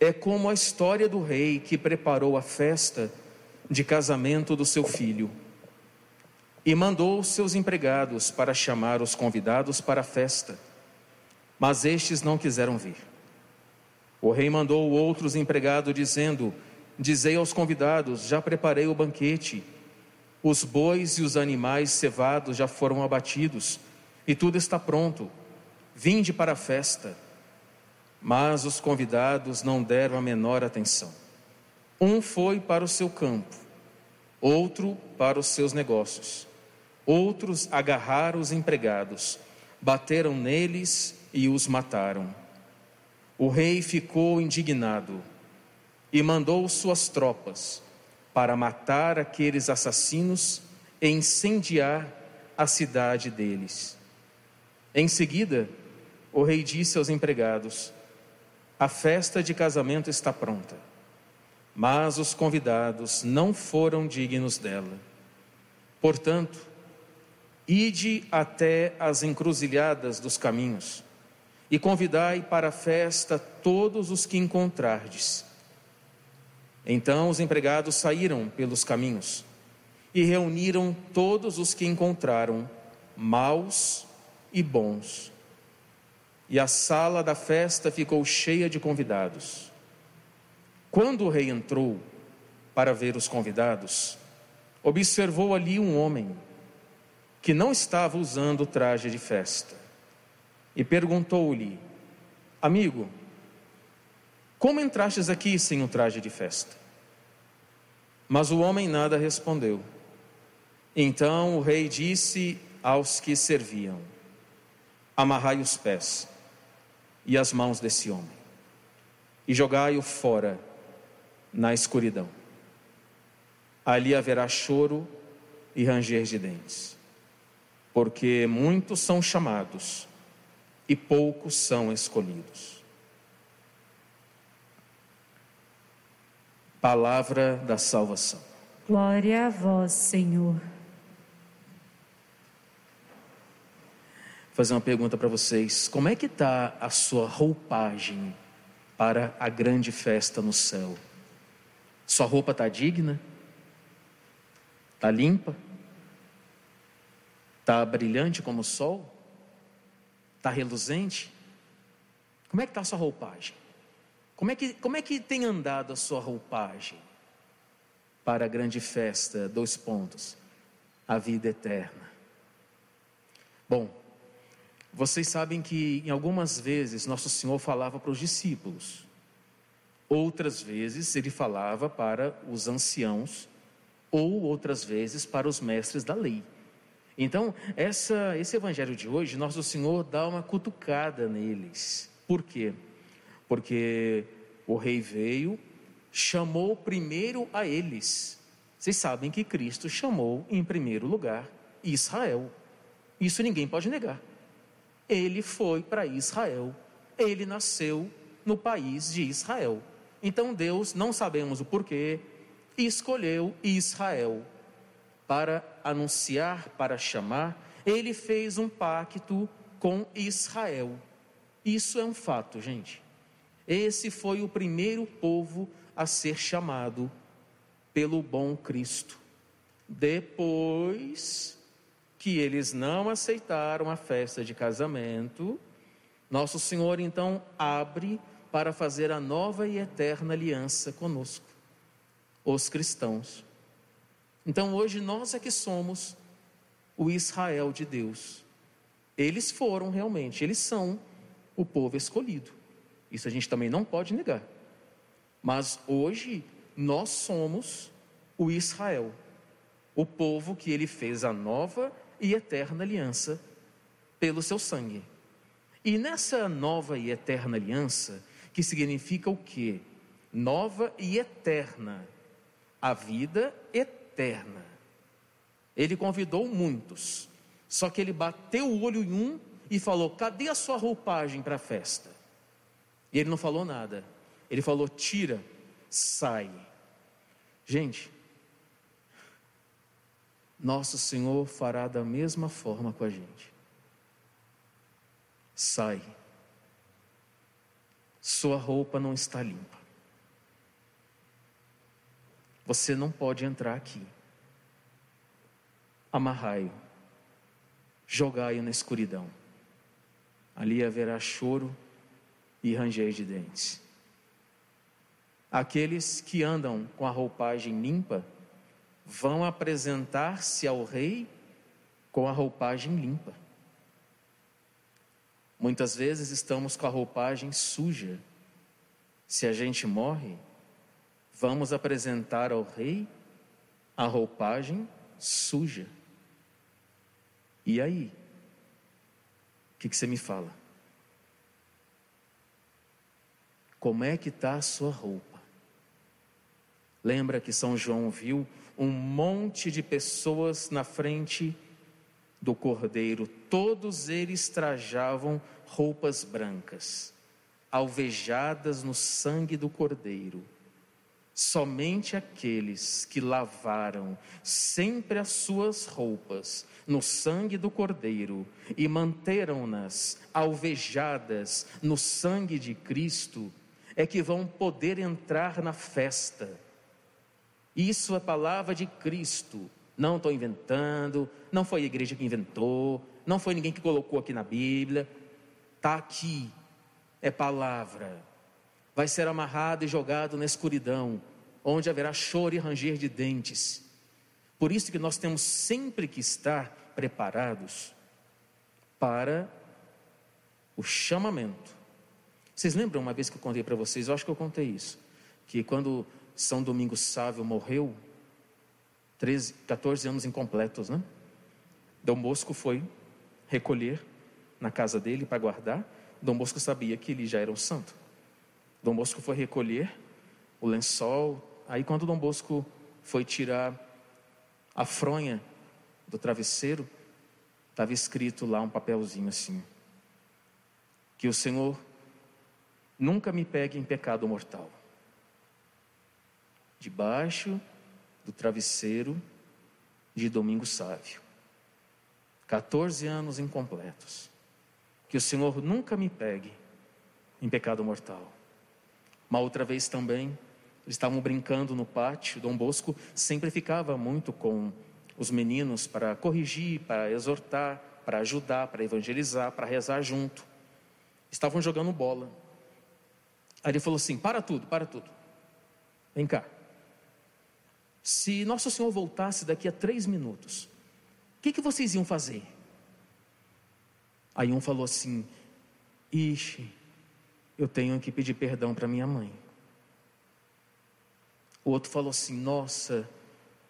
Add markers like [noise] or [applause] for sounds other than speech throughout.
é como a história do rei que preparou a festa de casamento do seu filho e mandou seus empregados para chamar os convidados para a festa, mas estes não quiseram vir. O rei mandou outros empregados, dizendo: Dizei aos convidados: Já preparei o banquete, os bois e os animais cevados já foram abatidos, e tudo está pronto. Vinde para a festa. Mas os convidados não deram a menor atenção. Um foi para o seu campo, outro para os seus negócios. Outros agarraram os empregados, bateram neles e os mataram. O rei ficou indignado e mandou suas tropas para matar aqueles assassinos e incendiar a cidade deles. Em seguida, o rei disse aos empregados: a festa de casamento está pronta, mas os convidados não foram dignos dela. Portanto, ide até as encruzilhadas dos caminhos e convidai para a festa todos os que encontrardes. Então os empregados saíram pelos caminhos e reuniram todos os que encontraram, maus e bons e a sala da festa ficou cheia de convidados. Quando o rei entrou para ver os convidados, observou ali um homem que não estava usando traje de festa e perguntou-lhe: Amigo, como entrastes aqui sem o traje de festa? Mas o homem nada respondeu. Então o rei disse aos que serviam: Amarrai os pés e as mãos desse homem, e jogai-o fora na escuridão. Ali haverá choro e ranger de dentes, porque muitos são chamados e poucos são escolhidos. Palavra da salvação. Glória a vós, Senhor. Fazer uma pergunta para vocês: como é que está a sua roupagem para a grande festa no céu? Sua roupa está digna? Está limpa? Está brilhante como o sol? Está reluzente? Como é que está a sua roupagem? Como é, que, como é que tem andado a sua roupagem para a grande festa? Dois pontos. A vida eterna. Bom, vocês sabem que em algumas vezes Nosso Senhor falava para os discípulos, outras vezes ele falava para os anciãos, ou outras vezes para os mestres da lei. Então, essa, esse evangelho de hoje, Nosso Senhor dá uma cutucada neles. Por quê? Porque o rei veio, chamou primeiro a eles. Vocês sabem que Cristo chamou em primeiro lugar Israel. Isso ninguém pode negar ele foi para Israel. Ele nasceu no país de Israel. Então Deus, não sabemos o porquê, escolheu Israel para anunciar, para chamar. Ele fez um pacto com Israel. Isso é um fato, gente. Esse foi o primeiro povo a ser chamado pelo bom Cristo. Depois que eles não aceitaram a festa de casamento, nosso Senhor então abre para fazer a nova e eterna aliança conosco, os cristãos. Então hoje nós é que somos o Israel de Deus. Eles foram realmente, eles são o povo escolhido. Isso a gente também não pode negar. Mas hoje nós somos o Israel, o povo que ele fez a nova e eterna aliança pelo seu sangue. E nessa nova e eterna aliança, que significa o quê? nova e eterna, a vida eterna. Ele convidou muitos, só que ele bateu o olho em um e falou: Cadê a sua roupagem para a festa? E ele não falou nada. Ele falou: Tira, sai. Gente, nosso Senhor fará da mesma forma com a gente. Sai. Sua roupa não está limpa. Você não pode entrar aqui. Amarrai-o. Jogai-o na escuridão. Ali haverá choro e ranger de dentes. Aqueles que andam com a roupagem limpa vão apresentar-se ao rei com a roupagem limpa. Muitas vezes estamos com a roupagem suja. Se a gente morre, vamos apresentar ao rei a roupagem suja. E aí? O que, que você me fala? Como é que está a sua roupa? Lembra que São João viu um monte de pessoas na frente do cordeiro, todos eles trajavam roupas brancas, alvejadas no sangue do cordeiro. Somente aqueles que lavaram sempre as suas roupas no sangue do Cordeiro e manteram-nas alvejadas no sangue de Cristo é que vão poder entrar na festa. Isso é palavra de Cristo. Não estou inventando, não foi a igreja que inventou, não foi ninguém que colocou aqui na Bíblia. Está aqui, é palavra. Vai ser amarrado e jogado na escuridão, onde haverá choro e ranger de dentes. Por isso que nós temos sempre que estar preparados para o chamamento vocês lembram uma vez que eu contei para vocês? Eu acho que eu contei isso. Que quando São Domingos Sávio morreu, 13, 14 anos incompletos, né? Dom Bosco foi recolher na casa dele para guardar. Dom Bosco sabia que ele já era um santo. Dom Bosco foi recolher o lençol. Aí, quando Dom Bosco foi tirar a fronha do travesseiro, estava escrito lá um papelzinho assim: que o Senhor Nunca me pegue em pecado mortal. Debaixo do travesseiro de Domingo Sávio. 14 anos incompletos. Que o Senhor nunca me pegue em pecado mortal. Uma outra vez também, eles estavam brincando no pátio. Dom Bosco sempre ficava muito com os meninos para corrigir, para exortar, para ajudar, para evangelizar, para rezar junto. Estavam jogando bola. Aí ele falou assim: para tudo, para tudo. Vem cá. Se Nosso Senhor voltasse daqui a três minutos, o que, que vocês iam fazer? Aí um falou assim: Ixi, eu tenho que pedir perdão para minha mãe. O outro falou assim: Nossa,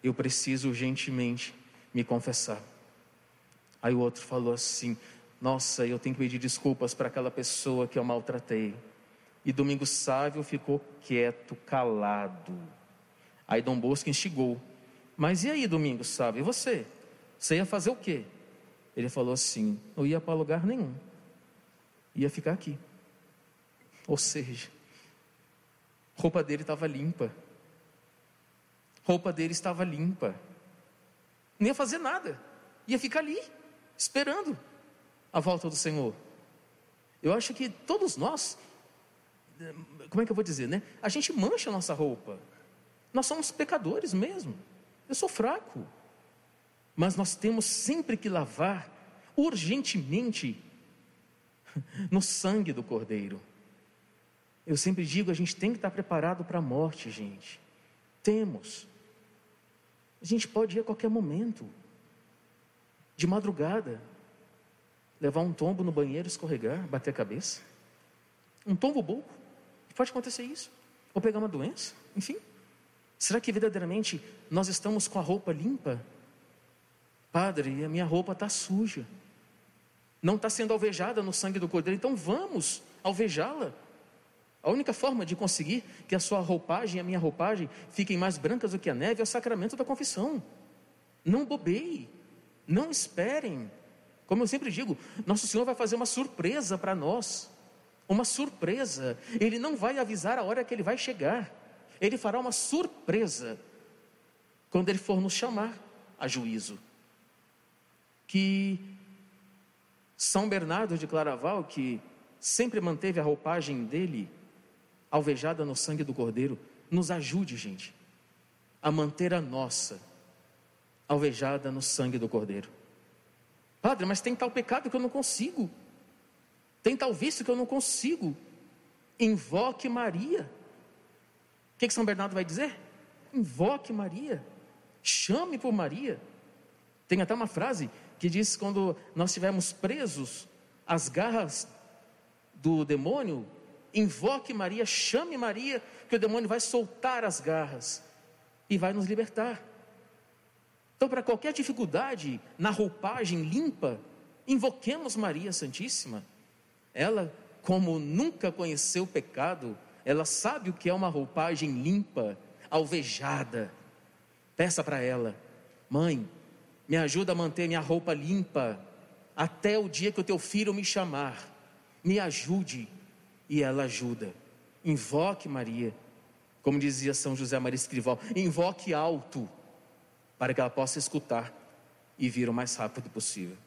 eu preciso urgentemente me confessar. Aí o outro falou assim: Nossa, eu tenho que pedir desculpas para aquela pessoa que eu maltratei. E Domingos Sávio ficou quieto, calado. Aí Dom Bosco instigou. Mas e aí, Domingos Sávio, e você? Você ia fazer o quê? Ele falou assim: não ia para lugar nenhum. Ia ficar aqui. Ou seja, roupa dele estava limpa. Roupa dele estava limpa. Não ia fazer nada. Ia ficar ali, esperando a volta do Senhor. Eu acho que todos nós como é que eu vou dizer, né? A gente mancha a nossa roupa. Nós somos pecadores mesmo. Eu sou fraco. Mas nós temos sempre que lavar urgentemente [laughs] no sangue do Cordeiro. Eu sempre digo, a gente tem que estar preparado para a morte, gente. Temos. A gente pode ir a qualquer momento. De madrugada. Levar um tombo no banheiro, escorregar, bater a cabeça. Um tombo bobo. Pode acontecer isso. Ou pegar uma doença, enfim. Será que verdadeiramente nós estamos com a roupa limpa? Padre, a minha roupa está suja. Não está sendo alvejada no sangue do cordeiro, então vamos alvejá-la. A única forma de conseguir que a sua roupagem e a minha roupagem fiquem mais brancas do que a neve é o sacramento da confissão. Não bobeie, não esperem. Como eu sempre digo, nosso Senhor vai fazer uma surpresa para nós. Uma surpresa. Ele não vai avisar a hora que ele vai chegar. Ele fará uma surpresa quando ele for nos chamar a juízo. Que São Bernardo de Claraval, que sempre manteve a roupagem dele alvejada no sangue do Cordeiro, nos ajude, gente, a manter a nossa alvejada no sangue do Cordeiro. Padre, mas tem tal pecado que eu não consigo. Tem tal vício que eu não consigo. Invoque Maria. Que, que São Bernardo vai dizer? Invoque Maria. Chame por Maria. Tem até uma frase que diz: quando nós estivermos presos às garras do demônio, invoque Maria, chame Maria, que o demônio vai soltar as garras e vai nos libertar. Então, para qualquer dificuldade na roupagem limpa, invoquemos Maria Santíssima. Ela, como nunca conheceu o pecado, ela sabe o que é uma roupagem limpa, alvejada. Peça para ela, mãe, me ajuda a manter minha roupa limpa até o dia que o teu filho me chamar. Me ajude e ela ajuda. Invoque Maria, como dizia São José Maria Escrivão, invoque alto, para que ela possa escutar e vir o mais rápido possível.